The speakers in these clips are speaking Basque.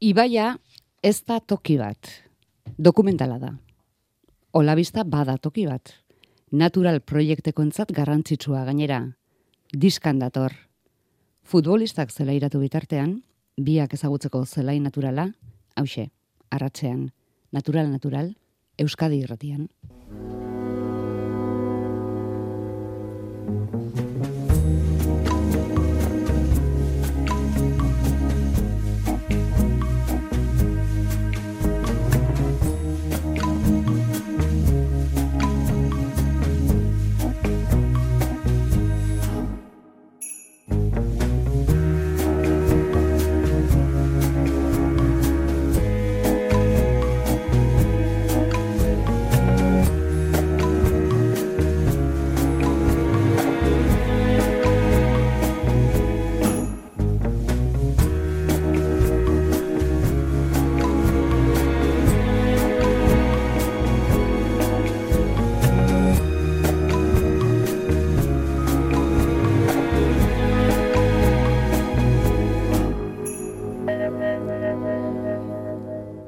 Ibaia ez da toki bat. Dokumentala da. Olabista bada toki bat. Natural proiektekoentzat garrantzitsua gainera. Diskan dator. Futbolistak zela iratu bitartean, biak ezagutzeko zelai naturala, hause, arratzean, natural natural, Euskadi irratian.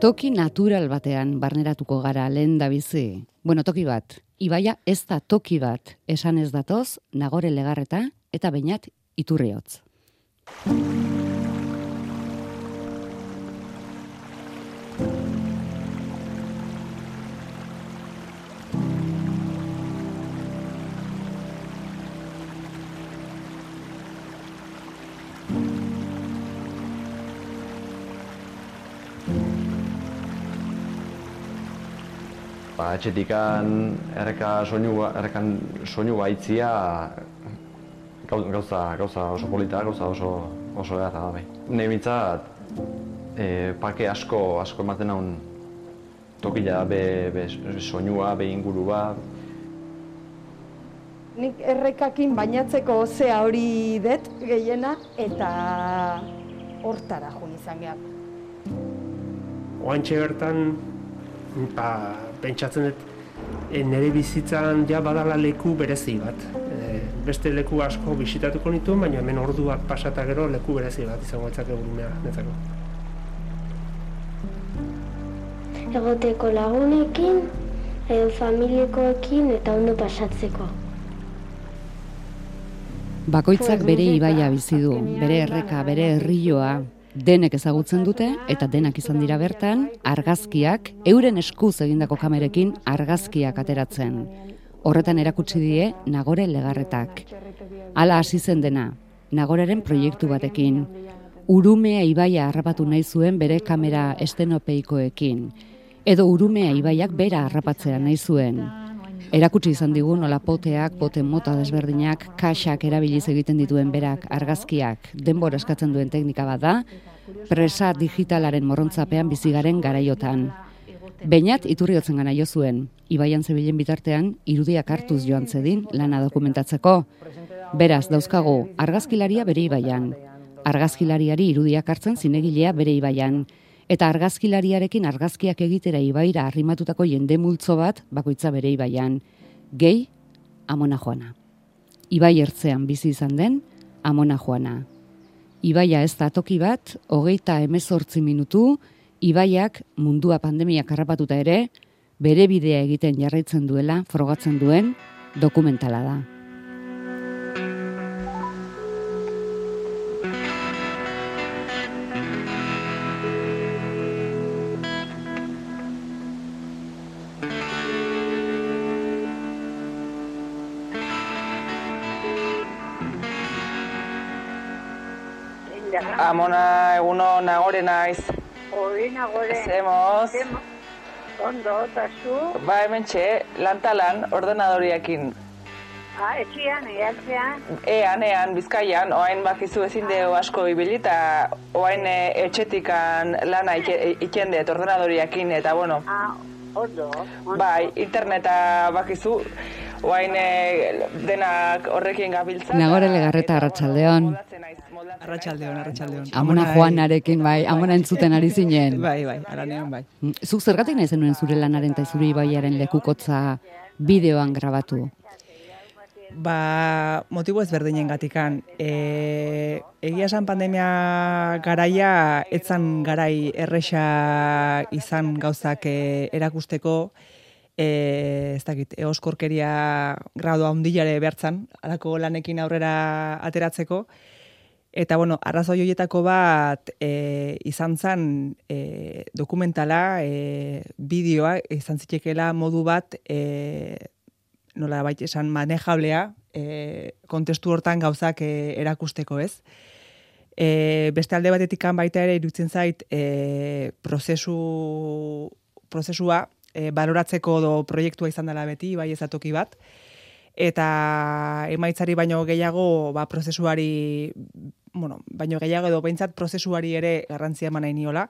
Toki natural batean barneratuko gara lehen da bizi. Bueno, toki bat. Ibaia ez da toki bat. Esan ez datoz, nagore legarreta eta bainat iturriotz. Etxetikan erreka soinu, errekan soinu baitzia gauza, gauza oso polita, gauza oso oso da bai. Nei mintzat, e, parke asko asko ematen haun tokila be, be soinua, be ingurua. Nik errekakin bainatzeko zea hori det gehiena eta hortara joan izan gehan. Oantxe bertan, ba, pentsatzen dut e, nire bizitzan ja badala leku berezi bat. E, beste leku asko bisitatuko nitu, baina hemen orduak pasata gero leku berezi bat izango etzak egurumea netzako. Egoteko lagunekin, edo familiekoekin eta ondo pasatzeko. Bakoitzak bere ibaia bizi du, bere erreka, bere herrioa, denek ezagutzen dute eta denak izan dira bertan argazkiak euren eskuz egindako kamerekin argazkiak ateratzen. Horretan erakutsi die Nagore legarretak. Hala hasi zen dena, Nagoreren proiektu batekin. Urumea ibaia harrapatu nahi zuen bere kamera estenopeikoekin. Edo Urumea ibaiak bera harrapatzea nahi zuen. Erakutsi izan digu nola poteak, poten mota desberdinak, kaxak erabiliz egiten dituen berak argazkiak denbora eskatzen duen teknika bat da, presa digitalaren morrontzapean bizigaren garaiotan. Beinat iturriotzen gana jo zuen, ibaian zebilen bitartean irudiak hartuz joan zedin lana dokumentatzeko. Beraz, dauzkago, argazkilaria bere ibaian. Argazkilariari irudiak hartzen zinegilea bere ibaian eta argazkilariarekin argazkiak egitera ibaira arrimatutako jende multzo bat bakoitza bere ibaian. Gehi, amona joana. Ibai ertzean bizi izan den, amona joana. Ibaia ez da toki bat, hogeita emezortzi minutu, ibaiak mundua pandemia karrapatuta ere, bere bidea egiten jarraitzen duela, frogatzen duen, dokumentala da. Amona, eguno, nagore naiz. Hori nagore. Zemoz. Ondo, eta zu? Ba, hemen txe, lantalan ordenadoriakin. Ah, etxian, eatzean. Ean, ean, bizkaian, oain bakizu ezin deo asko ibili, eta oain e, etxetikan lana iken dut ordenadoriakin, eta bueno. Ah, ondo. ondo. Bai, interneta bakizu, oain denak horrekin gabiltza. Nagore legarreta arratsaldeon. Arratxaldeon, arratxaldeon. Amona Juanarekin, bai, amona entzuten ari zinen. Bai, bai, aranean, bai. Zuk zergatik nahi zenuen zure lanaren eta zure ibaiaren lekukotza bideoan grabatu? Ba, motibo ezberdinen gatikan. E, egia esan pandemia garaia, etzan garai erresa izan gauzak e, erakusteko, e, ez dakit, eoskorkeria gradu handilare behartzan, alako lanekin aurrera ateratzeko, Eta, bueno, arrazoi horietako bat e, izan zen e, dokumentala, e, bideoa, izan zitekela modu bat, e, nola baita esan, manejablea, e, kontestu hortan gauzak e, erakusteko ez. E, beste alde batetik baita ere irutzen zait e, prozesu, prozesua e, baloratzeko do proiektua izan dela beti, bai ezatoki bat, eta emaitzari baino gehiago ba, prozesuari, bueno, baino gehiago edo behintzat prozesuari ere garrantzia eman nahi niola.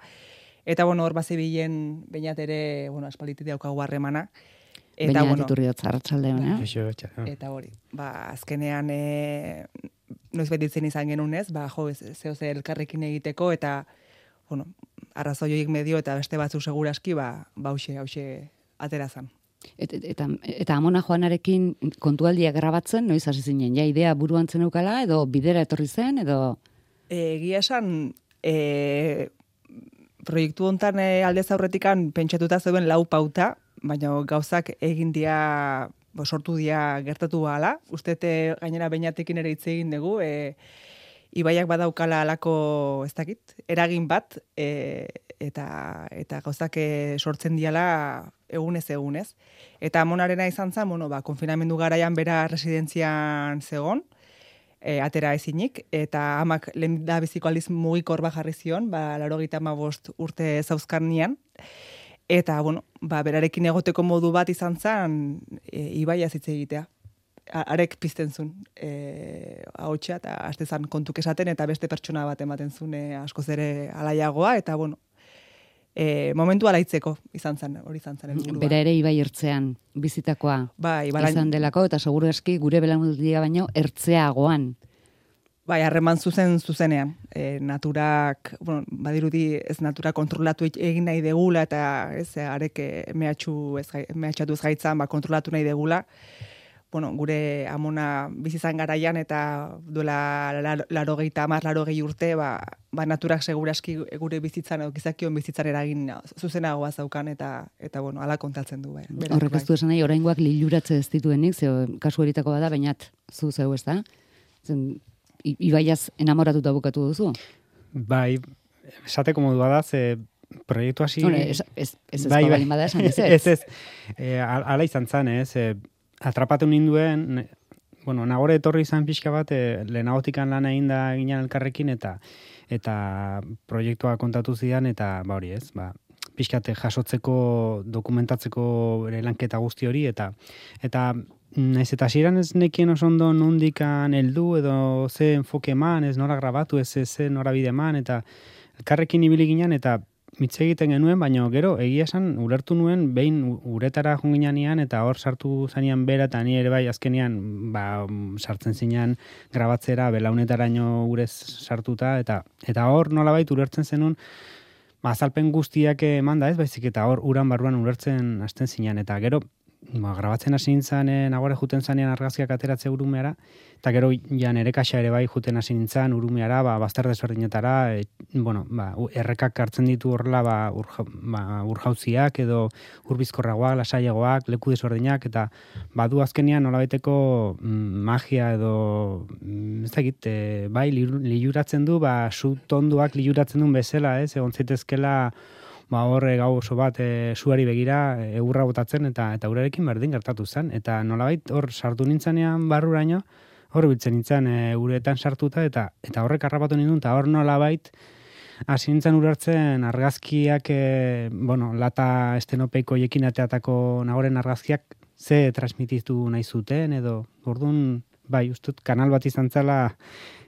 Eta bueno, hor bazi bilen bainat ere, bueno, espalitit daukagu harremana. Eta Baina bueno, iturriotza hartzaldean, eh? Eta hori, ba, azkenean e, noiz betitzen izan genunez, ba, jo, zeo ze elkarrekin egiteko, eta, bueno, arrazoioik medio eta beste batzu seguraski, ba, ba, hause, hause, aterazan. Et, et, eta, eta amona joanarekin kontualdia grabatzen, noiz hasi zinen, ja idea buruan zenukala, edo bidera etorri zen, edo... Egia esan, e, proiektu hontan e, aldez aurretikan pentsatuta zeuden lau pauta, baina gauzak egin dia, bo, sortu dia gertatu gala. Ustete gainera bainatekin ere hitz egin dugu, e, ibaiak badaukala alako, ez dakit, eragin bat, e, eta, eta gauzak e, sortzen diala egunez egunez. Eta monarena izan zen, bueno, ba, konfinamendu garaian bera residentzian zegon, e, atera ezinik, eta amak lehen da biziko aldiz mugikor jarri zion, ba, laro bost urte zauzkan nian, eta, bueno, ba, berarekin egoteko modu bat izan zen, e, ibai azitze egitea arek pizten zuen e, haotxa, eta azte zan kontuk esaten, eta beste pertsona bat ematen zuen e, askoz ere alaiagoa, eta bueno, e, momentu alaitzeko izan zen, hori izan zen. Bera ere ibai ertzean bizitakoa bai, izan delako, eta seguru eski gure belamudia baino ertzeagoan. Bai, harreman zuzen zuzenean. E, naturak, bueno, badirudi ez natura kontrolatu egin nahi degula, eta ez, arek mehatxu ez, mehatxatu ez gaitzan, ba, kontrolatu nahi degula bueno, gure amona bizizan garaian eta duela laro gehi eta amar laro gehi urte, ba, ba naturak seguraski gure bizitzan, edo gizakion bizitzan eragin zuzenagoa zaukan eta, eta bueno, ala kontatzen du. Bai, Horrek ez du esan nahi, oraingoak liluratze ez dituenik, ze kasu eritako bada, bainat zu zeu ez da? Zen, ibaiaz enamoratuta bukatu duzu? Bai, esateko modua da, ze proiektu hasi... ez, ez, ez, ez, bai, bai. ez, ez, ez, ez, e, ala izan zan, ez, e, atrapatu ninduen, bueno, nagore etorri izan pixka bat, e, lehenagotikan lan egin da ginen elkarrekin, eta eta proiektua kontatu zidan, eta ba hori ez, ba, pixkate jasotzeko, dokumentatzeko ere lanketa guzti hori, eta eta naiz eta hasieran ez nekien oso ondo nondikan heldu edo ze enfoke eman, ez nora grabatu, ez ze nora bide eman, eta elkarrekin ibili ginen, eta mitz egiten genuen, baina gero egia esan ulertu nuen behin uretara junginan eta hor sartu zanean bera eta ni ere bai azkenean ba, sartzen zinean grabatzera belaunetaraino urez sartuta eta eta hor nolabait ulertzen zenun ba, azalpen guztiak emanda ez? Baizik eta hor uran barruan ulertzen hasten zinean eta gero ba, grabatzen hasi nintzen, e, nagore juten zanean argazkiak ateratze urumeara, eta gero ja nere kaxa ere bai juten hasi nintzen urumeara, ba, bazter desberdinetara, e, bueno, ba, errekak hartzen ditu horrela ba, urja, ba, urjauziak edo urbizkorragoak, lasaiagoak, leku desberdinak, eta badu azkenean nolabaiteko mm, magia edo mm, ez dakit, e, bai liuratzen du, ba, su tonduak liuratzen duen bezala, ez, egon zitezkela ba horre gau oso bat e, suari begira e, egurra botatzen eta eta urarekin berdin gertatu zen. Eta nolabait hor sartu nintzenean barruraino hor biltzen nintzen e, uretan sartuta eta eta horrek harrapatu nindun eta hor nolabait hasi nintzen urartzen argazkiak e, bueno, lata estenopeiko jekin ateatako nagoren argazkiak ze transmititu nahi zuten edo. Orduan bai ustut kanal bat izan zela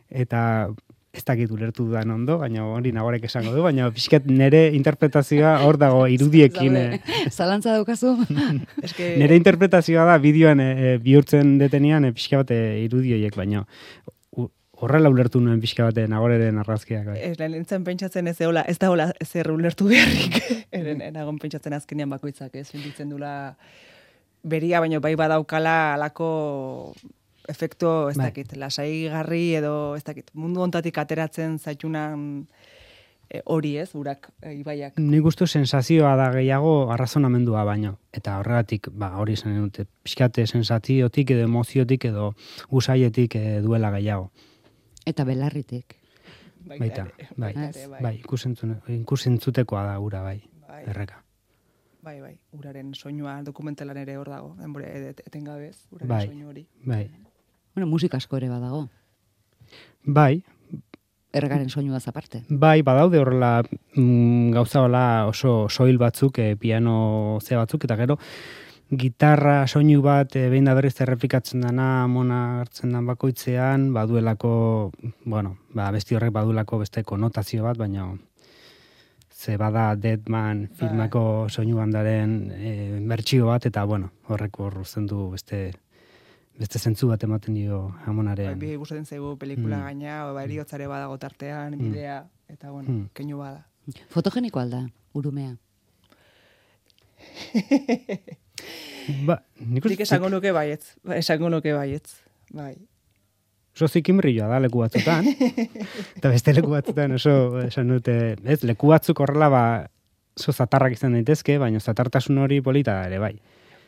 eta ez dakit ulertu dudan ondo, baina hori nagorek esango du, baina pixkat nere interpretazioa hor dago irudiekin. Eh. Zalantza daukazu? Eske... Nere interpretazioa da bideoan e, bihurtzen detenian e, pixka bate irudioiek, baina horrela ulertu nuen pixka bate nagoreren arrazkiak. Bai. Ez lehen pentsatzen ez eola, ez da hola zer ulertu beharrik. Eren, enagon pentsatzen azkenean bakoitzak ez, finditzen dula beria, baina bai badaukala alako efekto, ez Bai. dakit, lasaigarri edo, ez dakit, mundu ontatik ateratzen zaitunan e, hori ez, urak, e, ibaiak. Nik uste sensazioa da gehiago arrazonamendua baino. Eta horregatik, ba, hori izan dute, pixkate sensaziotik edo emoziotik edo usaietik eh, duela gehiago. Eta belarritik. Baita, bai, bai. bai, ikusentzune- ikusentzutekoa da ura, bai, Bai. erreka. Bai, bai, uraren soinua dokumentalan ere hor dago, denbora et- etengabez, uraren Bai. soinu hori. Bai, Bueno, musika asko ere badago. bai, Ergaren soinua aparte. Bai, badaude horrela mm, gauza hola oso soil batzuk, e, piano ze batzuk, eta gero gitarra soinu bat e, behin da berriz errepikatzen dana mona hartzen dan bakoitzean, baduelako, bueno, ba, besti horrek badulako beste konotazio bat, baina ze bada Deadman filmako soinu bandaren e, bertsio bat, eta bueno, horrek hor uzten du beste beste zentzu bat ematen dio Bai, amonaren. bi gustatzen zaigu pelikula Mm. gaina, ba, eriotzare badago tartean, Mm. bidea, eta bueno, Mm. keinu bada. Fotogeniko alda, urumea. Ba, nik Nik esango nuke baietz, ba, esango nuke baietz, bai. oso zikimrilloa da leku batzutan. eta beste leku batzutan oso, esan dute, ez, leku batzuk horrela ba, oso zatarrak izan daitezke, baina zatartasun hori polita ere bai.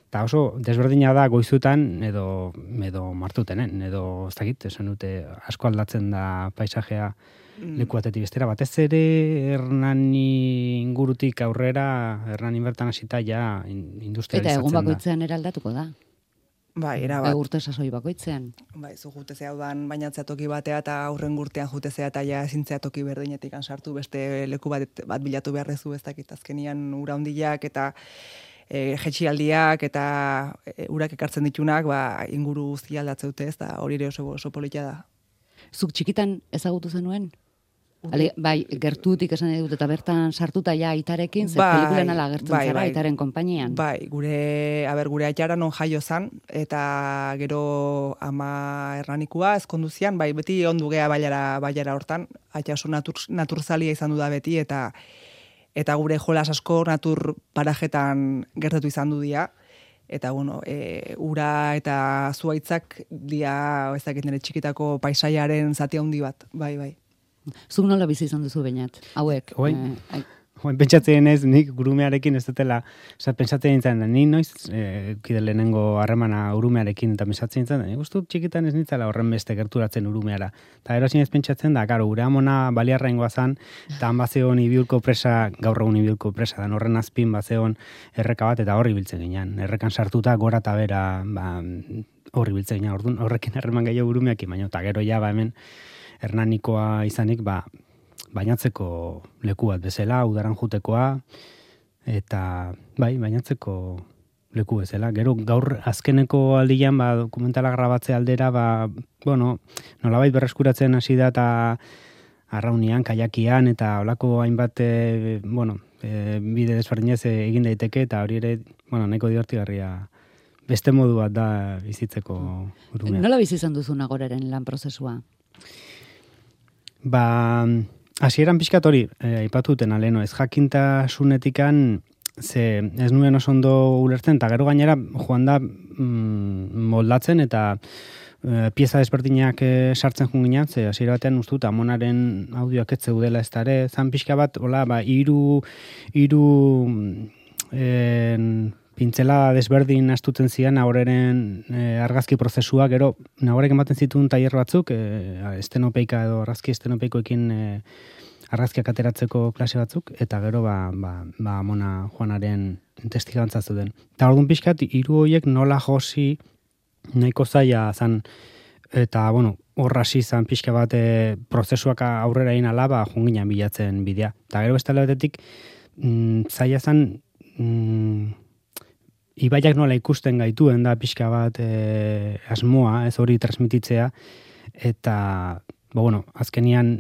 Eta oso desberdina da goizutan edo edo martutenen, edo ez dakit, esan dute asko aldatzen da paisajea Mm. leku batetik bestera. Batez ere Hernani ingurutik aurrera, Hernani bertan hasita ja in- Eta industrializatzen egun bakoitzean eraldatuko da. Bai, era Bai, bat. urte sasoi bakoitzean. Bai, zu jutezea udan bainatzea toki batea eta aurren gurtean jutezea eta ja ezintzea toki berdinetik sartu beste leku bat, bat bilatu behar dezu ez dakit azkenian ura hondiak eta e, jetxialdiak eta e, urak ekartzen ditunak ba, inguru guztia aldatzeute ez da hori ere oso, oso polita da. Zuk txikitan ezagutu zenuen? Ale, bai, gertutik esan dut eta bertan sartuta ja aitarekin, ze Bai, pelikulan ala agertzen bai, zara bai. aitaren konpainian. Bai, gure, a ber, gure aitara non jaio zan, eta gero ama erranikua ezkondu zian, bai, beti ondu gea bailara, bailara hortan, aita oso natur, naturzalia izan du da beti, eta eta gure jolas asko natur parajetan gertatu izan du dia, eta bueno, e, ura eta zuaitzak dia, ez dakit nire txikitako paisaiaren zati handi bat, bai, bai. Zuk nola bizi izan duzu bainat? Hauek. Oain, eh, Oain pentsatzen ez, nik gurumearekin ez dutela, oza, pentsatzen nintzen, ni noiz, e, kide lehenengo harremana urumearekin, eta pentsatzen nintzen, nik uste txikitan ez nintzela horren beste gerturatzen urumeara. Eta erosin ez pentsatzen da, karo, gure amona baliarra ingoa zan, eta han bazeon ibiurko presa, gaur egun ibiurko presa, dan horren azpin bazeon erreka bat, eta horri biltzen ginen. Errekan sartuta gora eta bera, ba, horri biltzen ginen, horrekin harreman gehiago urumeakin, baina, eta gero ja, ba, hemen, hernanikoa izanik, ba, bainatzeko leku bat bezala, udaran jutekoa, eta bai, bainatzeko leku bezala. Gero gaur azkeneko aldian, ba, dokumentala grabatze aldera, ba, bueno, nolabait berreskuratzen hasi da eta arraunian, kajakian, eta olako hainbat, e, bueno, e, bide desberdinez e, egin daiteke, eta hori ere, bueno, nahiko divertigarria beste modu bat da bizitzeko urumea. Nola bizi izan duzu nagoraren lan prozesua? Ba, hasieran pixkat hori, eh, aipatu duten aleno, ez jakintasunetikan, ze ez nuen oso ondo ulertzen, eta gero gainera joan da mm, moldatzen, eta eh, pieza desberdinak eh, sartzen junginan, ze hasiera batean ustut amonaren audioak ez zeudela ez ere, zan pixka bat, hola, ba, iru, iru en, pintzela desberdin astuten zian nagoreren e, argazki prozesua, gero nagorek ematen zituen tailer batzuk, e, estenopeika edo argazki estenopeikoekin e, argazkiak ateratzeko klase batzuk, eta gero ba, ba, ba mona joanaren testigantza zuten. Eta orduan pixkat, hiru horiek nola josi nahiko zaila zan, eta, bueno, horra zan pixka bat e, prozesuak aurrera egin ala, ba, junginan bilatzen bidea. Eta gero beste batetik, mm, zaila zan, mm, ibaiak nola ikusten gaituen da pixka bat e, asmoa, ez hori transmititzea, eta, ba, bueno, azkenian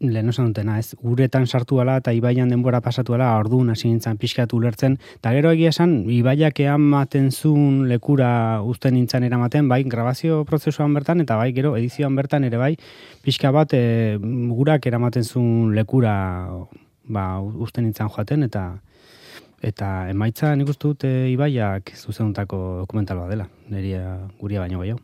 lehen esan dutena, ez, uretan sartu ala eta ibaian denbora pasatu ala, orduan hasi nintzen pixkat ulertzen, eta gero egia esan, ibaiak ematen zuen lekura uzten nintzen eramaten, bai, grabazio prozesuan bertan, eta bai, gero edizioan bertan ere bai, pixka bat e, gurak eramaten zuen lekura ba, uzten nintzen joaten, eta eta emaitza nik uste dut e, ibaiak zuzenuntako dokumentaloa dela, neria guria baino gehiago.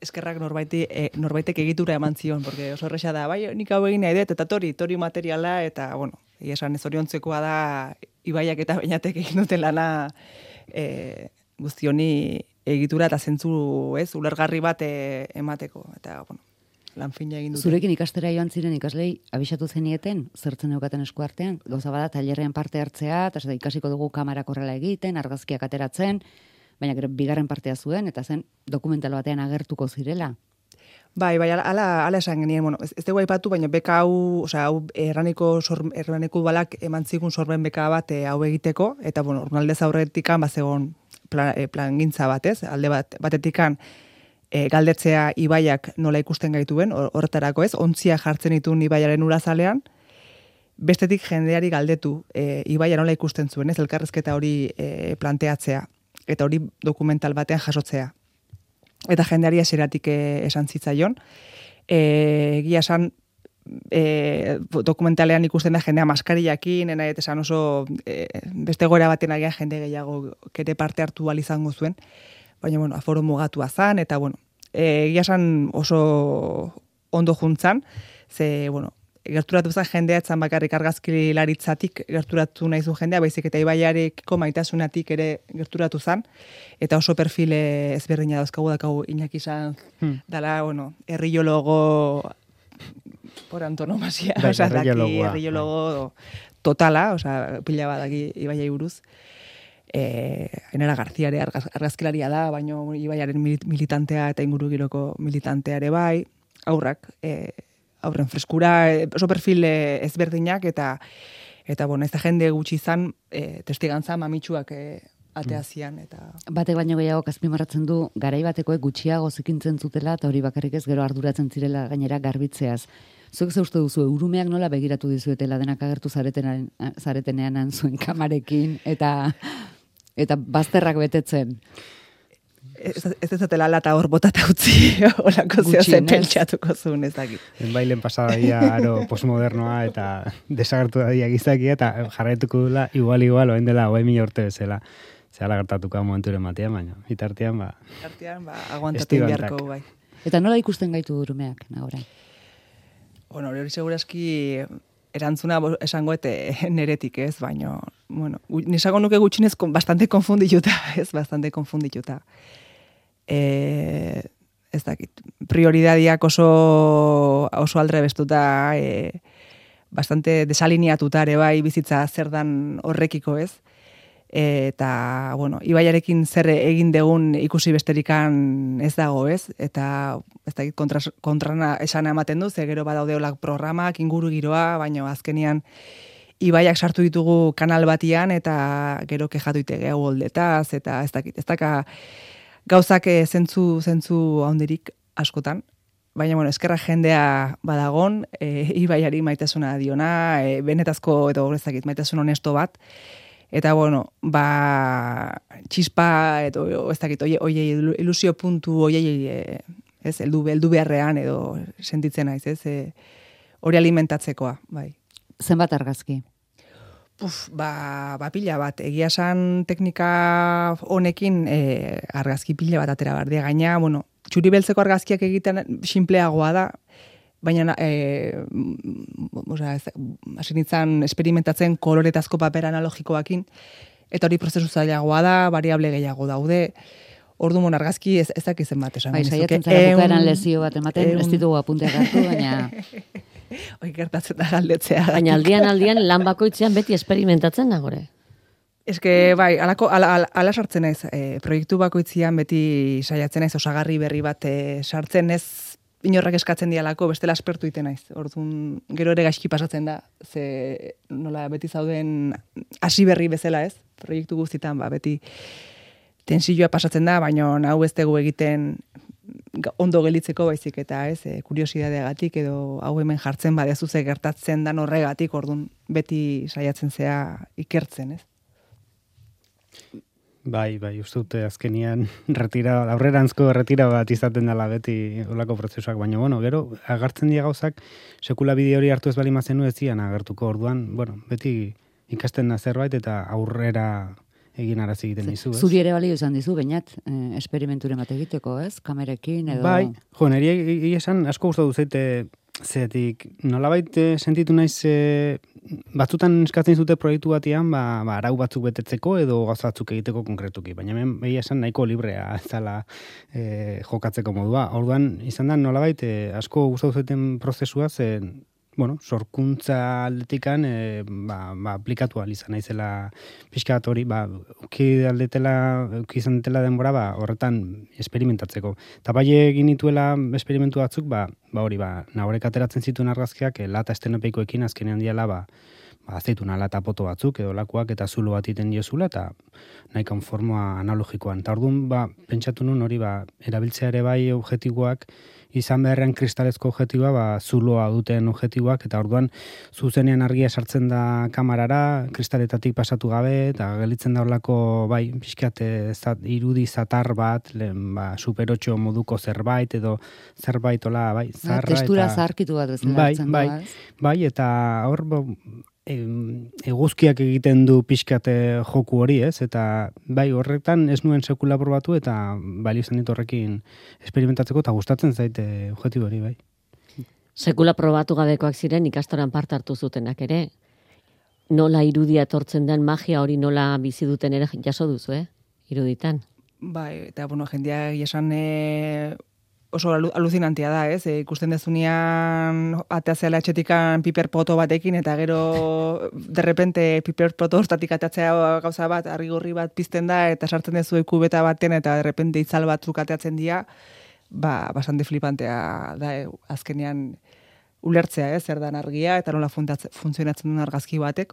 eskerrak norbaiti, e, norbaitek egitura eman zion, porque oso horreza da, bai, nik hau egin nahi dut, eta tori, tori materiala, eta, bueno, esan ez oriontzekoa da, ibaiak eta bainatek egin duten lana e, guztioni egitura eta zentzu, ez, ulergarri bat emateko, eta, bueno, lan fina egin dute. Zurekin ikastera joan ziren ikaslei abisatu zenieten, zertzen neukaten esku artean, gauza bada tailerrean parte hartzea, eta zeda ikasiko dugu kamera korrela egiten, argazkiak ateratzen, baina gero bigarren partea zuen, eta zen dokumental batean agertuko zirela. Bai, bai, ala, ala, esan genien, bueno, ez, ez dugu aipatu, baina beka hau, osea, hau erraniko, sor, erraniko balak eman zigun sorben beka bat eh, hau egiteko, eta, bueno, urnaldez aurretikan, bat zegoen plan, eh, plan gintza batez, alde bat, batetikan, e, galdetzea ibaiak nola ikusten gaituen, hor- horretarako ez, ontzia jartzen dituen ibaiaren urazalean, bestetik jendeari galdetu e, ibaia nola ikusten zuen, ez, elkarrezketa hori e, planteatzea, eta hori dokumental batean jasotzea. Eta jendeari eseratik e, esan zitzaion, e, egia esan, e, dokumentalean ikusten da jendea maskariakin, ena eta esan oso e, beste gora baten agian jende gehiago kere parte hartu izango zuen, baina bueno, aforo mugatua zan, eta bueno, e, egia esan oso ondo juntzan, ze, bueno, gerturatu zen jendea etzan bakarrik argazkilaritzatik gerturatu nahi zuen jendea, baizik eta ibaiarekiko maitasunatik ere gerturatu zen, eta oso perfile ezberdina dauzkagu dakagu Iñaki izan Hmm. dala, bueno, herriologo por antonomasia, Bai, osea, daki herriologoa, herriologo totala, osea, pila bat daki ibaiai buruz. Eh, Ainara Garziare argaz, argazkilaria da, baino ibaiaren mili- militantea eta inguru giroko militantea ere bai, aurrak, eh, aurren freskura, eh, oso perfil eh, ezberdinak eta eta bueno, ez da jende gutxi izan, eh, testigantza mamitsuak eh, ateazian eta Batek baino gehiago azpimarratzen du garai batekoek gutxiago zikintzen zutela eta hori bakarrik ez gero arduratzen zirela gainera garbitzeaz. Zuek ze uste duzu urumeak nola begiratu dizuetela denak agertu zaretenan zaretenean zuen kamarekin eta eta bazterrak betetzen. ez, ez dezatela lata hor botata utzi, olako zeo zen pentsatuko zuen ez dakit. Bailen pasada dia aro postmodernoa eta desagertu da dia gizakia eta jarraituko dula igual igual oen dela hoe mila urte bezala. Zela gertatuko momenturen batean, baina bitartean ba Artean, ba, aguantatu beharko bai. Eta nola ikusten gaitu urumeak nagora? Bueno, hori segurazki erantzuna esango ete neretik, ez, baino, bueno, nisago nuke gutxinez kon, bastante konfundituta, ez, bastante konfundituta. E, ez dakit, prioridadiak oso, oso aldre bestuta, e, bastante desaliniatuta ere bai bizitza zer dan horrekiko, ez, eta, bueno, ibaiarekin zer egin degun ikusi besterikan ez dago, ez? Eta, ez dakit, kontra, kontrana esana ematen du, ze gero badaudeolak programak, inguru giroa, baina azkenian ibaiak sartu ditugu kanal batian, eta gero kejatu ite gehu holdetaz, eta ez dakit, ez daka gauzak eh, zentzu, zentzu handirik askotan, Baina, bueno, eskerra jendea badagon, e, ibaiari maitasuna diona, e, benetazko edo ez dakit, maitasun honesto bat, Eta, bueno, ba, txispa, edo, ez dakit, oie, oie, ilusio puntu, oie, e, ez, eldu, eldu beharrean, edo sentitzen naiz, ez, e, hori alimentatzekoa, bai. Zenbat argazki? Puf, ba, ba pila bat, egia esan teknika honekin e, argazki pila bat atera bardia gaina, bueno, txuri beltzeko argazkiak egiten sinpleagoa da, baina e, osea, ez, hasi nintzen esperimentatzen koloretazko paper analogikoakin, eta hori prozesu zailagoa da, variable gehiago daude, Ordu mon argazki ez ez dakiz zenbat esan. Bai, saiatzen zara bukaeran lezio bat ematen, ez ditugu apunteak hartu, baina Hoi gertatzen da galdetzea. Baina aldian aldian lan bakoitzean beti esperimentatzen da gore. Eske, bai, alako, ala, ala, ala sartzen ez, e, proiektu bakoitzian beti saiatzen ez, osagarri berri bat e, sartzen ez, inorrak eskatzen dialako, bestela aspertu iten naiz. Orduan, gero ere gaizki pasatzen da, ze nola beti zauden hasi berri bezala ez, proiektu guztitan, ba, beti tensioa pasatzen da, baina hau ez dugu egiten ondo gelitzeko baizik eta ez, e, kuriosidadeagatik edo hau hemen jartzen badezu ze gertatzen dan horregatik, ordun beti saiatzen zea ikertzen, ez? Bai, bai, uste dute azkenian retira, aurrerantzko retira bat izaten dela beti olako prozesuak, baina bueno, gero agartzen dira gauzak sekula bide hori hartu ez bali mazenu ez zian agertuko orduan, bueno, beti ikasten da zerbait eta aurrera egin arazi egiten dizu, ez? Zuri ere balio izan dizu, bainat, eh, esperimenturen bat egiteko, ez? Kamerekin edo... Bai, jo, niri egia esan asko gustatu zaite zeatik nolabait eh, sentitu naiz e, batzutan eskatzen zute proiektu batean ba, ba, arau batzuk betetzeko edo gauza batzuk egiteko konkretuki, baina hemen egia esan nahiko librea ez dela e, jokatzeko modua. Orduan izan da nolabait e, asko gustatu zaiten prozesua ze bueno, sorkuntza aldetikan e, ba, ba, aplikatu izan naizela pixka bat hori, ba, uki aldetela, uki izan dutela denbora, ba, horretan esperimentatzeko. Eta bai egin nituela esperimentu batzuk, ba, ba hori, ba, nahorek ateratzen zituen argazkiak, e, lata estenopeikoekin azkenean diala, ba, ba, azeituna lata poto batzuk, edo lakuak eta zulo bat iten diozula, eta nahi forma analogikoan. Eta orduan, ba, pentsatu nun hori, ba, erabiltzea ere bai objektiboak, izan beharrean kristalezko objektiboa, ba, zuloa duten objektiboak, eta orduan zuzenean argia sartzen da kamarara, kristaletatik pasatu gabe, eta gelitzen da horlako, bai, pixkat, eh, zat, irudi zatar bat, lehen, ba, superotxo moduko zerbait, edo zerbait, ola, bai, Ba, zarra, Testura eta... zarkitu bat bezala Bai, bai, bai, eta hor, eguzkiak egiten du pixkate joku hori, ez? Eta bai, horretan ez nuen sekula probatu eta balio izan dit horrekin esperimentatzeko eta gustatzen zaite objektibo hori, bai. Sekula probatu gabekoak ziren ikastoran parte hartu zutenak ere. Nola irudia etortzen den magia hori nola bizi duten ere jaso duzu, eh? Iruditan. Bai, eta bueno, jendia egia esan e, oso alu- aluzinantia da, ez? E, ikusten dezunean atea zela etxetikan piper poto batekin eta gero derrepente piper poto hortatik atatzea gauza bat, argigorri bat pizten da eta sartzen dezu kubeta baten eta derrepente itzal batzuk ateatzen dira, ba, bastante flipantea da, e, azkenean ulertzea, ez? Zer dan argia eta nola funtatze- funtzionatzen duen argazki batek.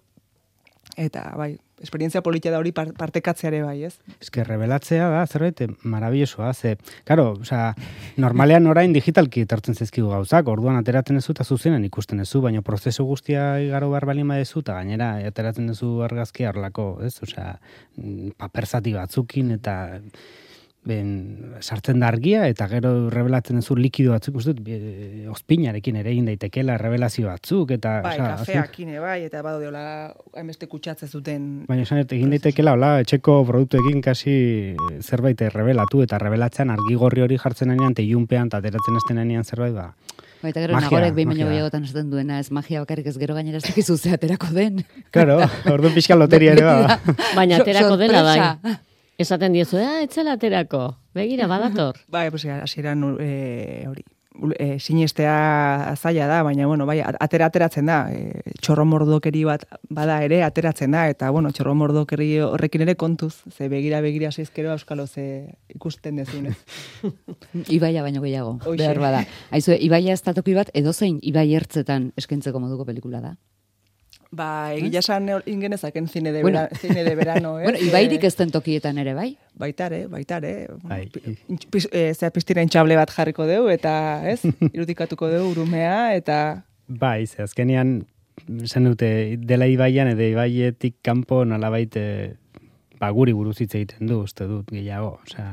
Eta, bai, esperientzia politia da hori par- partekatzea ere bai, ez? Que revelatzea da, zerbait, marabillosoa, ze, karo, osea, normalean orain digitalki etortzen zezkigu gauzak, orduan ateratzen ez eta zuzenen ikusten ez baina prozesu guztia igaro behar balima dezu, eta gainera ateratzen dezu argazkia horlako, ez, osea, mm, paper zati batzukin, eta ben, sartzen da argia, eta gero revelatzen dezu likido batzuk, uste dut, e, ozpinarekin ere egin daitekela revelazio batzuk, eta, Bai, osea, kafeakin bai, eta badu deola hainbeste kutsatzen zuten Baina esan egin daitekela, hola, etxeko produktuekin kasi zerbait revelatu, eta revelatzean argigorri hori jartzen anean, te ilunpean, eta ateratzen azten anean zerbait, ba. Bai, eta gero Magia, nagorek behin baino gehiagotan esaten duena, ez magia bakarrik ez gero gainera ez dakizu ze aterako den. Claro, orduan pixka loteria ere bada. Baina aterako dela bai. Esaten diezu, ah, etzela aterako. Begira, badator. Bai, pues hasieran eh hori eh, sinestea zaila da, baina bueno, bai atera ateratzen da. Eh, txorro mordokeri bat bada ere ateratzen da eta bueno, txorro mordokeri horrekin ere kontuz, ze begira begira seizkero euskalo ze ikusten dezunez. Ibaia baino gehiago, Hoxe. behar bada. Aizu, Ibaia ez bat, edozein Ibai ertzetan eskentzeko moduko pelikula da. Ba, egia esan ingenezaken zine de, Bueno. vera, zine de verano, eh? Bueno, Ibairik ez den tokietan ere, bai? Baitare, baitare. Bai. Pis, e, zera piztira intxable bat jarriko dugu, eta, ez, irudikatuko dugu urumea, eta... Bai, ze azkenean, esan dute, dela ibaian edo ibaietik kanpo nolabait eh, ba, guri buruz hitz egiten du, uste dut, gehiago. Osea,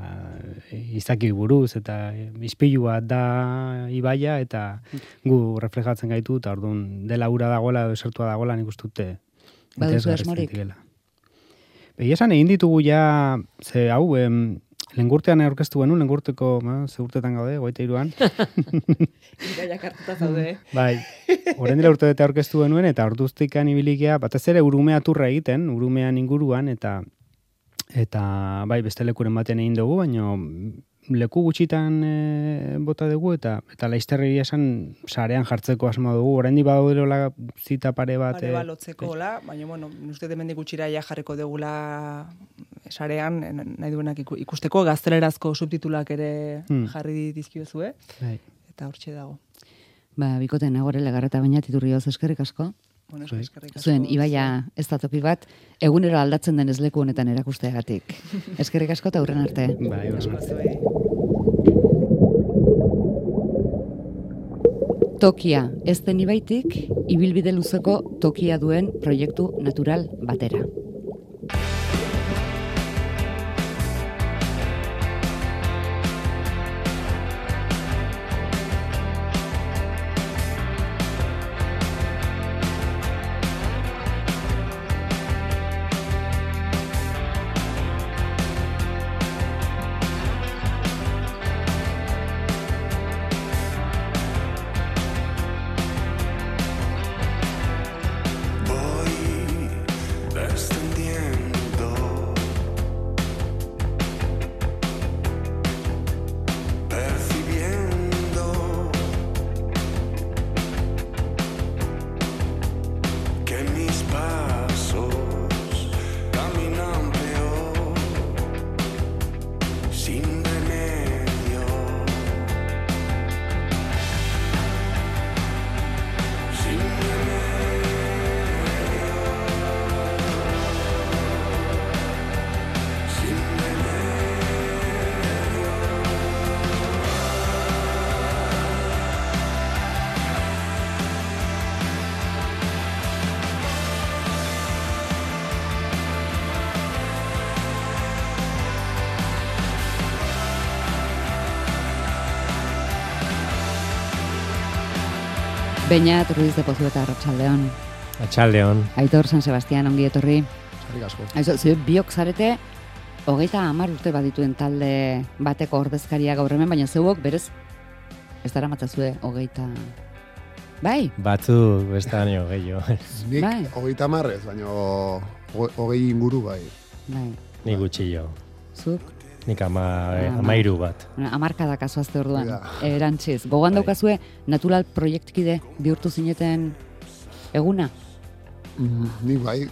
izaki buruz, eta izpilu bat da ibaia, eta gu reflejatzen gaitu, eta orduan dela ura dagoela, edo esertua dagoela, nik uste dute. Baduzu interesgarri asmorik? zaitekela. Egia esan egin ditugu ja, ze hau, em, lengurtean aurkeztu genuen, lengurteko, ma, ze urtetan gaude, goita iruan. Iraiak hartuta zaude, eh? Bai, orain dela urte bete aurkeztu genuen, eta orduztikan ibilikea, batez ere urumea turra egiten, urumean inguruan, eta eta bai, beste lekuren baten egin dugu, baino leku gutxitan e, bota dugu, eta eta laizterri esan sarean jartzeko asmoa dugu, orain di badauderola zita pare bat. Pare eh, balotzeko, hola, baina, bueno, uste demendik gutxira ja jarriko degula sarean, eh, nahi duenak iku- ikusteko, gaztelerazko subtitulak ere Hmm. jarri dizkiozue, Bai. eta hortxe dago. Ba, bikoten nagore legarreta baina titurri eskerrik asko. Bueno, eskerrik asko. Zuen, Ibaia ez da toki bat, egunero aldatzen den ez leku honetan erakusteagatik. eskerrik asko eta hurren arte. Bai. Tokia, ez den ibaitik, ibilbide luzeko tokia duen proiektu natural batera. Beñat Ruiz de Pozu eta Arratsaldeon. Atxaldeon. Aitor San Sebastian ongi etorri. Aizu, zu biok zarete hogeita hamar urte badituen talde bateko ordezkaria gaur hemen, baina zeuok berez ez dara matzazue hogeita... Bai, Batzu beste baino gehiago. Nik Bai. hogeita marrez, baina hoge- hogei inguru bai. bai, Ni gutxillo. zuk Nik ama, eh, Ama. amairu bat. Bueno, amarkada kasoazte orduan, Hoi da. erantziz. Gogoan Bai. daukazue, natural proiektkide bihurtu zineten eguna? Mm, Nik bai.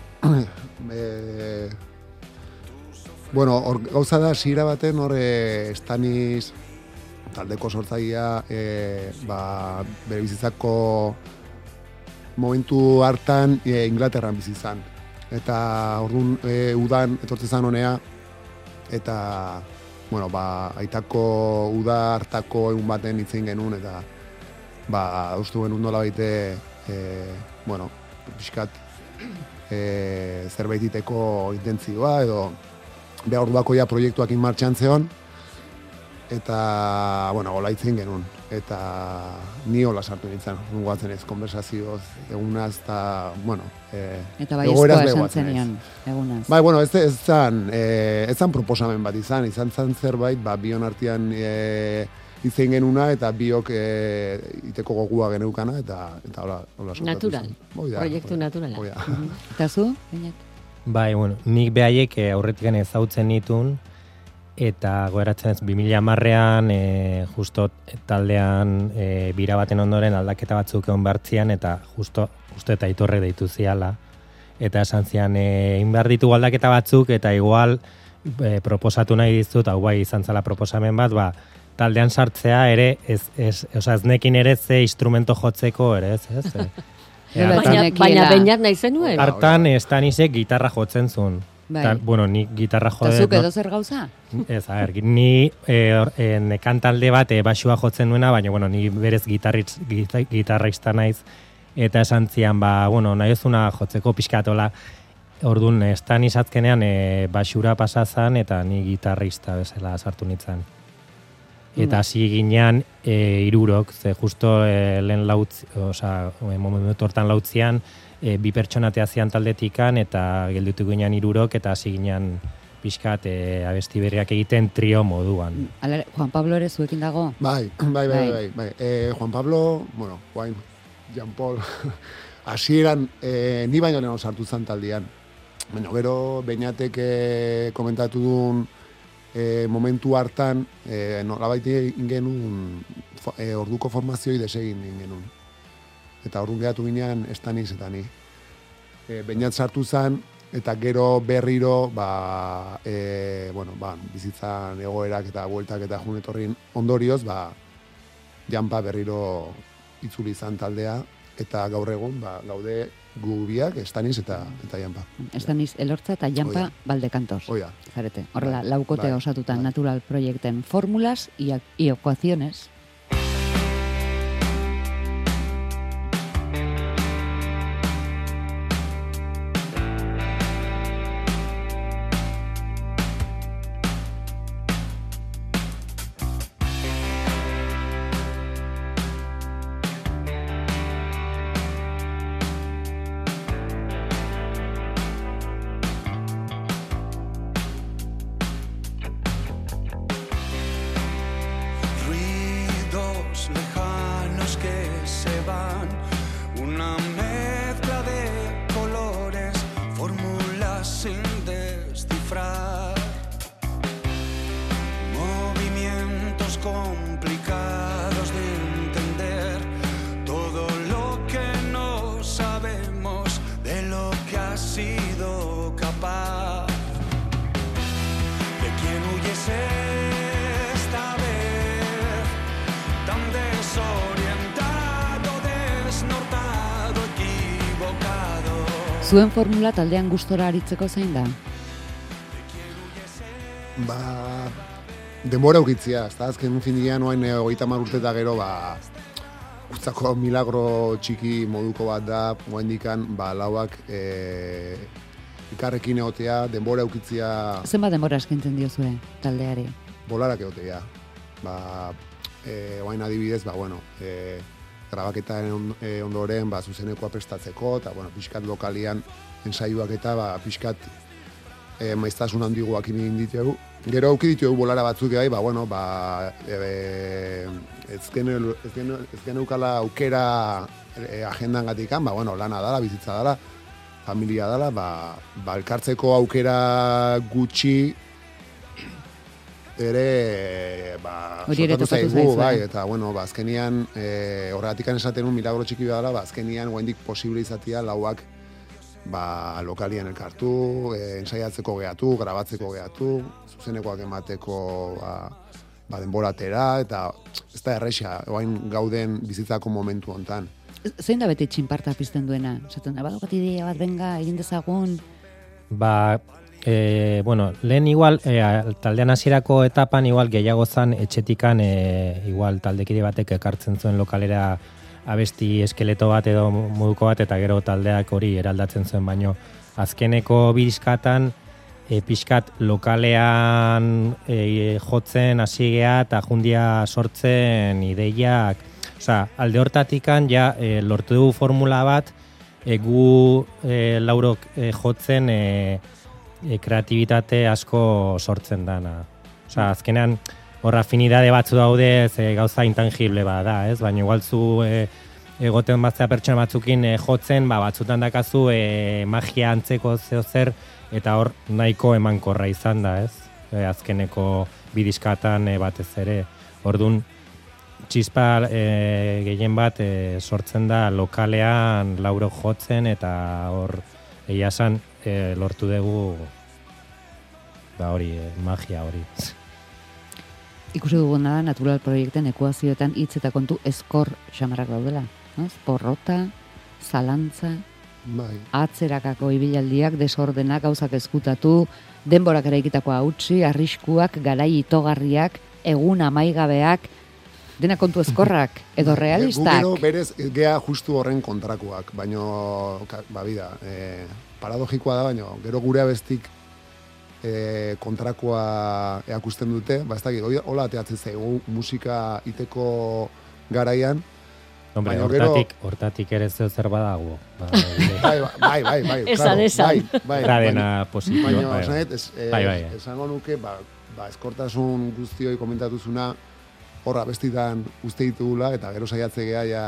e, bueno, hor, gauza da, zira baten hor estaniz taldeko sortzaia e, ba, bere bizitzako momentu hartan e, Inglaterran bizi izan. Eta orduan e, udan etortzen zan honea eta bueno, ba, aitako uda hartako egun baten hitzein genuen eta ba, ustu genuen nola baite e, bueno, pixkat e, zerbait iteko intentzioa edo behar ja proiektuak martxan zeon eta, bueno, hola itzen genuen. Eta ni hola sartu nintzen, guatzen ez, konversazioz, egunaz, eta, bueno, e, Eta bai egoeraz esan zenion, egunaz. Bai, bueno, ez, ez zan, e, ez zan proposamen bat izan, izan zan zerbait, ba, bion artean e, izein genuna, eta biok e, iteko gogua geneukana, eta, eta hola, hola Natural. da, Proiektu naturala. Eta zu? Bai, bueno, nik behaiek eh, aurretik ezautzen nitun, eta goeratzen ez 2000 marrean, e, justo taldean e, bira baten ondoren aldaketa batzuk egon behartzian, eta justo, justo eta itorre deitu ziala. Eta esan zian, e, egin behar ditugu aldaketa batzuk, eta igual e, proposatu nahi dizut, hau bai izan zala proposamen bat, ba, taldean sartzea ere, ez, ez, oza, ez nekin ere ze instrumento jotzeko ere, ez, ez? E, hartan- ez Baina, baina nahi zenuen. Hartan Stanisek gitarra jotzen zuen. Bai. Ta, bueno, ni gitarra Eta jode... zuk edo zer gauza? Ez, a ber, ni e, or- e, nekan talde bat e, basua jotzen duena, baina, bueno, ni berez gitarritz, gita, gitarrista naiz, eta esan zian, ba, bueno, nahi ezuna jotzeko pixkatola, Orduan, Stanis azkenean e, basura pasazan, eta ni gitarrista bezala sartu nintzen. Eta hasi ginean e, irurok, ze justo e, lehen lautz, oza, momentu hortan lautzian, e, bi pertsonatea zian taldetikan, eta gelditu ginean irurok, eta hasi ginean pixkat e, abesti berriak egiten trio moduan. Ala, Juan Pablo ere zuekin dago? Bai, bai, bai, Bai. bai. bai. E, Juan Pablo, bueno, guain, Jean Paul, hasieran e, ni baino lehen sartu zen taldean. Baina gero, beinatek e, komentatu duen e, momentu hartan, e, nolabait fo- e, orduko formazioi desegin egin genuen. Eta orduan geratu ginean estaniz eta ni. E, Beinat sartu zen, eta gero berriro, ba, e, bueno, ba, bizitzan egoerak eta bueltak eta junetorrin ondorioz, ba, janpa berriro itzuli izan taldea, eta gaur egun, ba, gaude gu biak, estaniz eta, eta janpa. Estaniz Elortza eta Jampa Hoi Valdekantos. Hoi da. Zarete. Horrela, Bai, laukote bai, osatuta bai. natural proiekten fórmulas y, y ecuaciones. Zuen formula taldean gustora aritzeko zein da? Ba, denbora ukitzia, ez da, azken finian oain e, hogeita mar urte eta gero, ba, Uztako milagro txiki moduko bat da, dikan, ba, lauak e, ikarrekin egotea, denbora ukitzia Zenbat denbora eskintzen diozue taldeari? bolarak egotea. Ba, e, oain adibidez, ba, bueno, e, grabaketaren on- e, ondoren, ba, zuzenekoa prestatzeko, eta, bueno, pixkat lokalian ensaiuak eta, ba, pixkat e, maiztasun handiguak egin ditugu. Gero auki ditugu bolara batzuk bai, ba, bueno, ba, e, ez genu- ez genu- ez geneukala aukera e, agendan gatikan, ba, bueno, lana dala, bizitza dala, familia dala, ba, ba elkartzeko aukera gutxi ere ba Hori ere sortatu zaigu, bai, eta bueno, ba azkenian eh horregatikan esaten un milagro txiki dela, ba azkenian oraindik posible izatea lauak ba lokalian elkartu, e, ensaiatzeko geatu, grabatzeko geatu, zuzenekoak emateko ba, ba denboratera eta ez da erresa, orain gauden bizitzako momentu hontan. Zein da beti txinparta pizten duena? Zaten, badaukat idea bat, benga, egin dezagun, Ba, e, bueno, lehen igual, e, taldean hasierako etapan igual gehiago zan etxetikan e, igual taldekide batek ekartzen zuen lokalera abesti eskeleto bat edo moduko bat eta gero taldeak hori eraldatzen zuen baino azkeneko bizkatan e, pixkat lokalean e, jotzen hasi gea eta jundia sortzen ideiak. Osea, alde hortatikan ja e, lortu dugu formula bat e, gu e, laurok e, jotzen e, e, kreatibitate asko sortzen dana. Osea, azkenean hor afinidade batzu daude ze gauza intangible bat da, ez? Baina igual zu e, egoten batzea pertsona batzukin e, jotzen, ba, batzutan dakazu e, magia antzeko zeo zer, eta hor nahiko emankorra izan da, ez? E, azkeneko bidiskatan e, batez ere. Ordun txispa e, gehien bat e, sortzen da lokalean lauro jotzen eta hor egia esan e, lortu dugu ba hori, e, magia hori. ikusi duguna da natural proiekten ekuazioetan hitz eta kontu eskor xamarrak daudela. No? Porrota, zalantza, Bai. atzerakako ibilaldiak, desordenak, gauzak ezkutatu, denborak eraikitakoa utzi, arriskuak, garai itogarriak, egun amaigabeak, dena kontu eskorrak, edo realistak. gero berez gea justu horren kontrakoak, baino ka- ba bida, e, paradogikoa da baino gero gure abestik e, kontrakoa eakusten dute, ba ez dakit, hola ateatzen zaigu musika iteko garaian, Hombre, Baina gero- hortatik, hortatik ere zeo zer badago. Ba, bai, bai, bai, bai, Esan, claro, esan. bai, bai, positiboa, Baina, bai, bai. dut, es, eh, Bai, bai. esango nuke, ba, ba, eskortasun guztioi komentatuzuna, horra bestitan uste ditugula, eta gero saiatze gea, ja,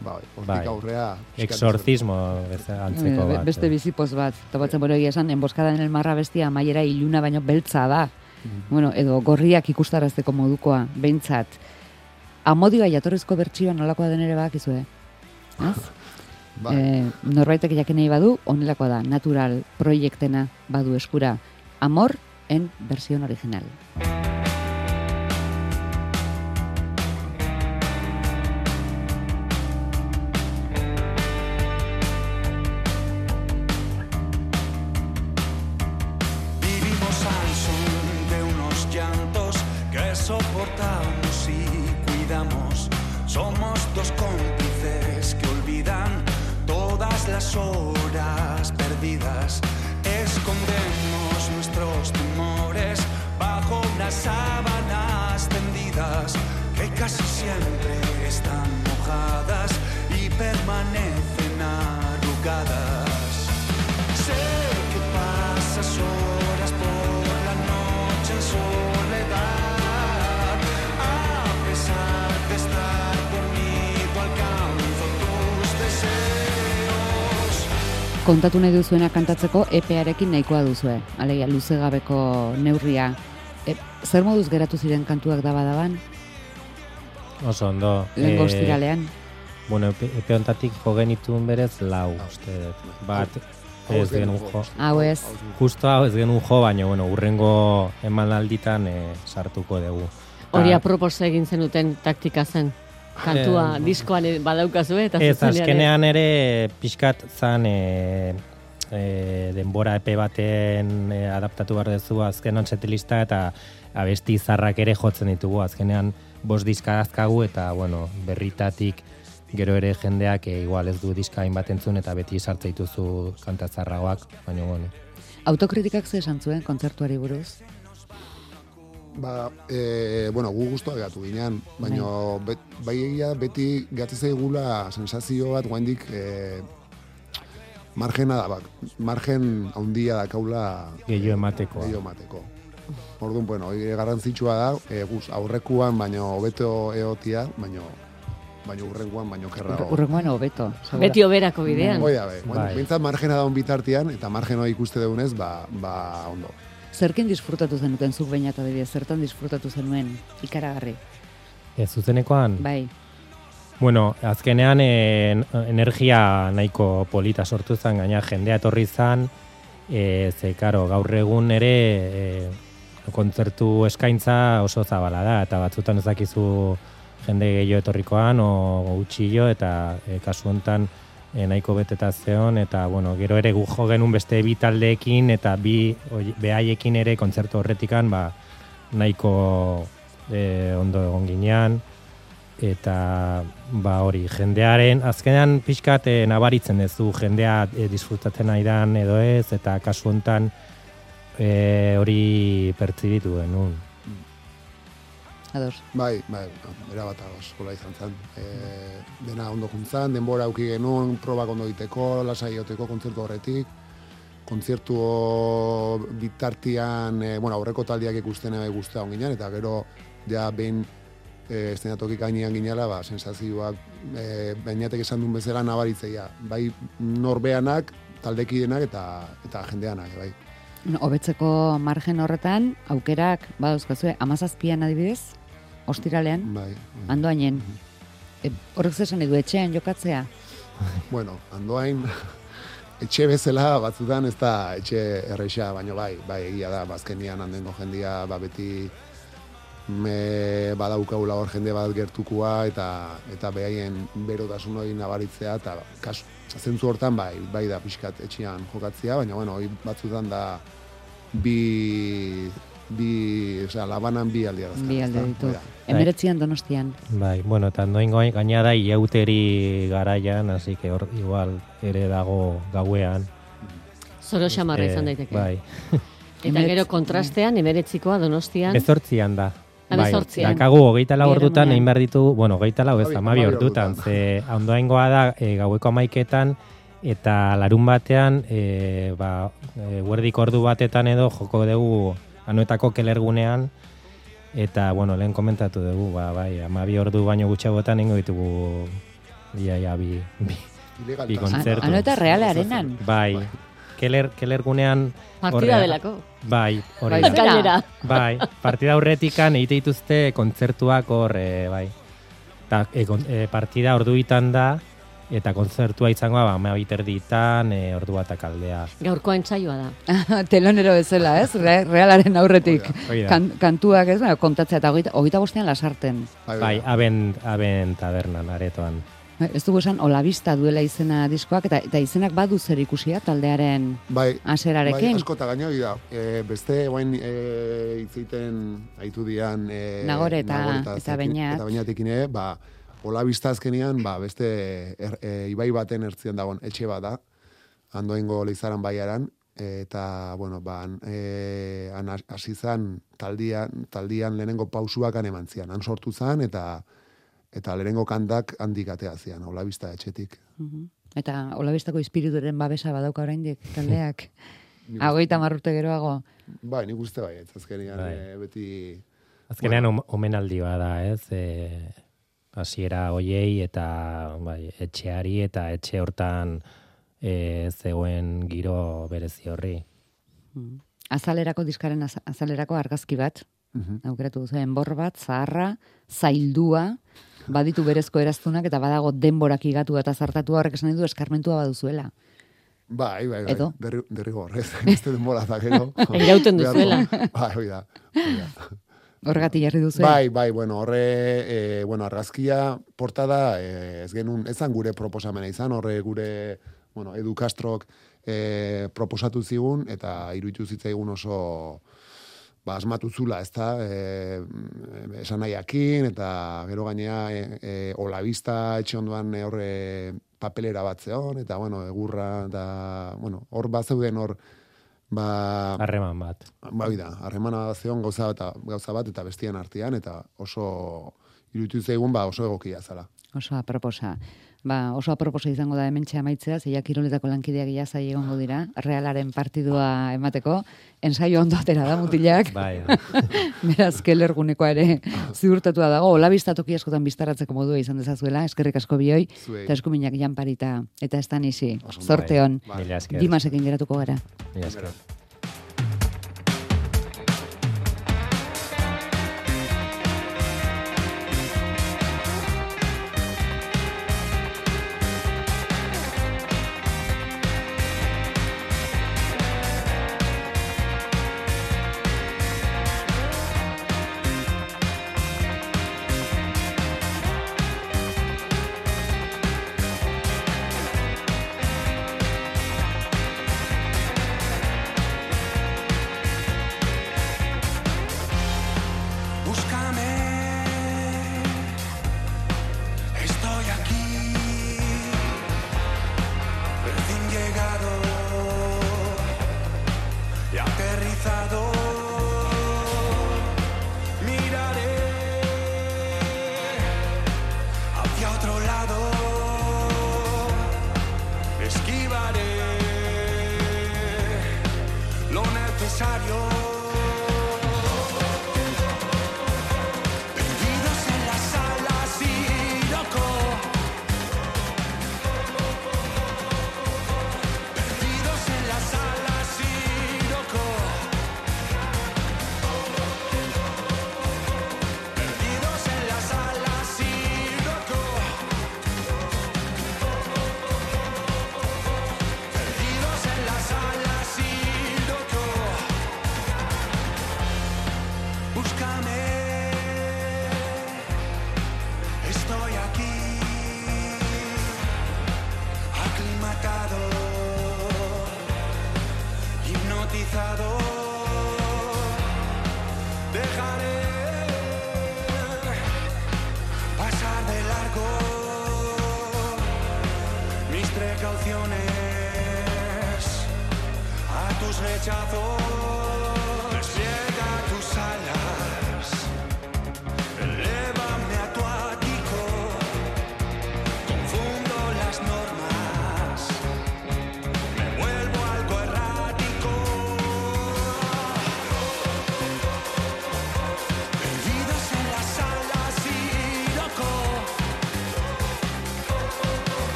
ba, hortik Bai. aurrea. Exorcismo bezala antzeko Eh, bat. beste bizipoz bat. Eta batzen bero egia esan, enboskada en el marra bestia amaiera iluna baino beltza da. Bueno, edo gorriak ikustarazteko modukoa, behintzat. Amodioa jatorrizko bertsioa nolakoa den ere bakizue. Az? Bai. Eh, norbaitek jakin nahi badu, onelakoa da, natural proiektena badu eskura. Amor en versión original. Soportamos y cuidamos. Somos dos cómplices que olvidan todas las horas perdidas. Escondemos nuestros temores bajo unas sábanas tendidas que casi siempre están mojadas y permanecen Kontatu nahi duzuena kantatzeko EPEarekin nahikoa duzue. Alegia, luze gabeko neurria. E, zer moduz geratu ziren kantuak da badaban? Oso ondo. Lehen eh, ostiralean. Bueno, epe, epe hontatik jo genituen berez lau, uste. Bat, ez genuen jo, Hau ez. Justo hau ez genuen jo, baina, bueno, urrengo emanalditan eh, sartuko dugu. Hori apropos egin zenuten taktika zen. Kantua Eh, diskoan e- badaukazue eta Ez, azkenean ere pixkat zan e, e, denbora epe baten e, adaptatu behar duzu azkenan setelista eta abesti zarrak ere jotzen ditugu azkenean bost diska dazkagu eta bueno, berritatik gero ere jendeak e, igual ez du diska hainbat entzun eta beti sartze dituzu kanta zarragoak, baina bueno. Autokritikak ze esan zuen kontzertuari buruz? Ba, e, bueno, gu guztua gatu ginean, baina bet, bai egia beti gatzen zaigula sensazio bat guaindik e, margena da, bak, margen handia da kaula Gehiago emateko. gehiago emateko. Orduan, bueno, hori garrantzitsua da, e, guz, aurrekuan, baino hobeto eotia, baino baino urrengoan, baino kerrago. Urrengoan hobeto. Beti oberako bidean. Hoi da, be. Bueno, Bai. Margena da on bitartean, eta margenoa ikuste dugunez, ba, ba ondo. Zerkin disfrutatu zenuten zuk baina eta adibidez, zertan disfrutatu zenuen ikaragarri? Ez zuzenekoan? Bai. Bueno, azkenean en, energia nahiko polita sortu zen, gaina jendea etorri zen, e, ze, karo, gaur egun ere e, kontzertu eskaintza oso zabala da, eta batzutan ez dakizu jende gehiago etorrikoan, o gutxillo, eta e, kasu hontan e, nahiko beteta zeon, eta bueno, gero ere gu jo genuen beste bi taldeekin, eta bi oi- behaiekin ere kontzertu horretikan, ba, nahiko e, ondo egon ginean, eta ba hori jendearen azkenean pixkat e, nabaritzen duzu jendea e, disfrutatzen aidan edo ez eta kasu hontan e, hori pertsibitu genuen. Ados. Bai, bai, era bat ados, hola izan zen. E, dena ondo juntzan, denbora auki genuen, probak ondo egiteko, lasai egoteko kontzertu horretik. Kontzertu bitartian, e, bueno, aurreko taldiak ikusten ebe guztia on ginen, eta gero, ja, behin e, estenatokik gainean ginela, ba, sensazioak, e, bainatek esan duen bezala nabaritzeia. Bai, norbeanak, taldekidenak eta eta jendeanak, bai. Hobetzeko margen horretan, aukerak, badauzkazue, amazazpian adibidez, ostiralean, Bai. andoainen. E, horrek zesan edu etxean jokatzea? Bueno, andoain, etxe bezala batzutan ez da etxe erresa, baina bai, bai egia da, bazkenian handengo jendia, ba beti me badaukagula hor jende bat gertukua eta eta behaien berotasun hori nabaritzea eta kasu, zentzu hortan bai, bai da pixkat etxean jokatzea, baina bueno, hori batzutan da bi bi, osea, labanan bi aldia dazkar. Bi alde ezta? ditu. Da. Emeretzian donostian. Bai, bueno, eta noingo gaina da iauteri garaian, así que hor igual ere dago gauean. Zoro xamarra Eh, izan daiteke. Bai. Eta gero kontrastean, emeretzikoa donostian. Bezortzian da. Ah, Bai, dakagu hogeita lau ordutan egin behar ditu, bueno, hogeita lau ez, amabi ordutan, ze ondoaingoa da e, gaueko amaiketan, eta larun batean, e, ba, e, huerdiko ordu batetan edo joko dugu anuetako kelergunean, eta, bueno, lehen komentatu dugu, ba, bai, amabi ordu baino gutxagotan ingo ditugu, ia, ia, bi, bi, Ilegaltasun. bi kontzertu. Ano eta reala arenan. Bai, keler, kelergunean... Partida delako. Bai, hori Bai. Bai, partida aurretikan egite dituzte kontzertuak hor, e, bai. Ta, e, e, partida orduitan da, eta kontzertua izango ba, biterditan, e, ordu batak aldea. Gaurkoa entsaioa da. Telonero bezala, ez? Re, realaren aurretik. Hoi da. Kan, kantuak ez, ba, kontatzea eta hogeita, hogeita bostean lasarten. Bai, aben, aben tabernan, aretoan. Ez dugu esan, Olavista duela izena diskoak, eta, eta izenak badu zer ikusia taldearen Bai, haserarekin. Bai, asko eta gaino da. E, beste guain e, itzeiten aitu dian e, Nagore eta- eta Zeki- Beñat. Eta Beñatekin ere, ba, hola bizta azkenean, ba, beste er, e, ibai baten ertzian dagoen etxe bat da, andoengo leizaran baiaran, eta, bueno, ba, e, has- hasi zan taldian, taldian lehenengo pausuak han eman zian, han sortu zan, eta eta lehenengo kantak handik atea zian, hola bizta etxetik. Mhm. Eta Olavistako espirituren babesa badauka oraindik taldeak. Hogeita marrute geroago. Bai, nik uste bai, ez azkenean Bai. e, beti... Azkenean bueno. omenaldi da, ez? E, hasiera hoiei eta bai, etxeari eta etxe hortan e, zegoen giro berezi horri. Mm. Azalerako diskaren az- azalerako argazki bat, Mhm. aukeratu duzu, enbor bat, zaharra, zaildua, baditu berezko eraztunak eta badago denborak igatu eta zartatu horrek esan du eskarmentua baduzuela. Bai, bai, bai. Edo? Derri, derrigor, ez? Beste denbora da, gero. Irauten duzuela. Bai, hoi da. Horregatik jarri duzu. Bai, bai, bueno, horre, e, bueno, argazkia portada, e, ez genuen, ezan gure proposamena izan, horre gure, bueno, Edu Castrok e, proposatu zigun, eta iruditu zitzaigun oso, ba, asmatu zula, ez da, e, esan nahiakin, eta gero gainea, e, e, olavista etxe ondoan e, horre papelera bat zeon, eta, bueno, egurra, eta, bueno, hor bat zeuden hor, ba... Harreman bat. Ba, da, harremana zeon gauza bat, gauza bat eta bestian artean, eta oso irutu zaigun ba oso egokia zala. Oso aproposa. Ba, oso aproposa izango da hementxe amaitzea, zeia kiroletako lankideak ia zai egongo dira, realaren partidua emateko, ensaio ondo atera da mutilak. Bai. Beraz, kelergunekoa ere ziurtatua dago, hola biztatoki askotan biztaratzeko modua izan dezazuela, eskerrik asko bioi, Zuei. eta eskuminak janparita, eta ez izi. Oso ondo. Zorte hon, Bai. Esker. Dimasekin geratuko gara. Mila esker.